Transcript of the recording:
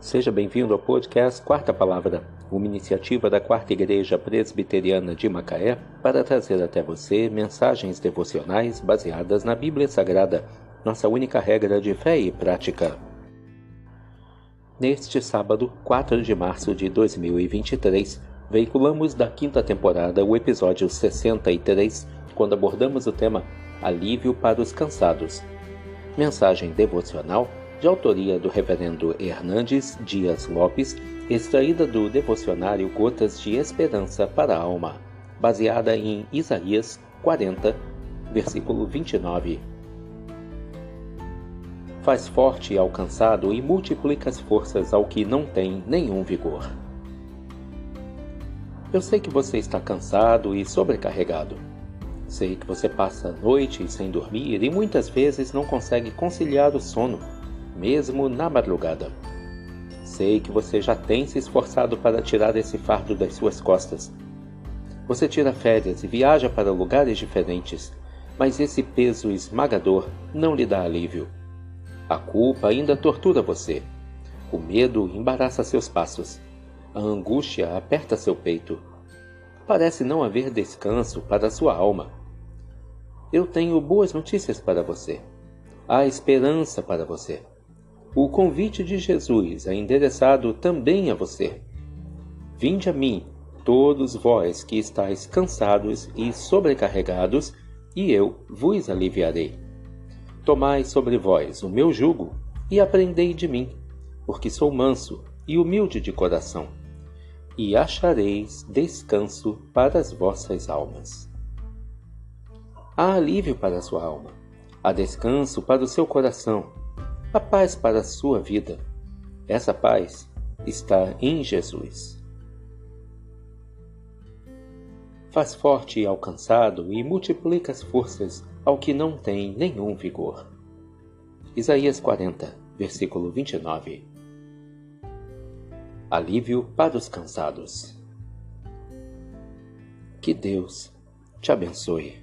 Seja bem-vindo ao podcast Quarta Palavra, uma iniciativa da Quarta Igreja Presbiteriana de Macaé para trazer até você mensagens devocionais baseadas na Bíblia Sagrada, nossa única regra de fé e prática. Neste sábado, 4 de março de 2023, veiculamos da quinta temporada o episódio 63, quando abordamos o tema Alívio para os Cansados. Mensagem devocional de autoria do Reverendo Hernandes Dias Lopes, extraída do devocionário Gotas de Esperança para a Alma, baseada em Isaías 40, versículo 29. Faz forte ao cansado e multiplica as forças ao que não tem nenhum vigor. Eu sei que você está cansado e sobrecarregado. Sei que você passa noites sem dormir e muitas vezes não consegue conciliar o sono mesmo na madrugada. Sei que você já tem se esforçado para tirar esse fardo das suas costas. Você tira férias e viaja para lugares diferentes, mas esse peso esmagador não lhe dá alívio. A culpa ainda tortura você. O medo embaraça seus passos. A angústia aperta seu peito. Parece não haver descanso para sua alma. Eu tenho boas notícias para você. Há esperança para você. O convite de Jesus é endereçado também a você. Vinde a mim, todos vós que estáis cansados e sobrecarregados, e eu vos aliviarei. Tomai sobre vós o meu jugo e aprendei de mim, porque sou manso e humilde de coração, e achareis descanso para as vossas almas. Há alívio para a sua alma, há descanso para o seu coração a paz para a sua vida. Essa paz está em Jesus. Faz forte ao cansado e multiplica as forças ao que não tem nenhum vigor. Isaías 40, versículo 29. Alívio para os cansados. Que Deus te abençoe.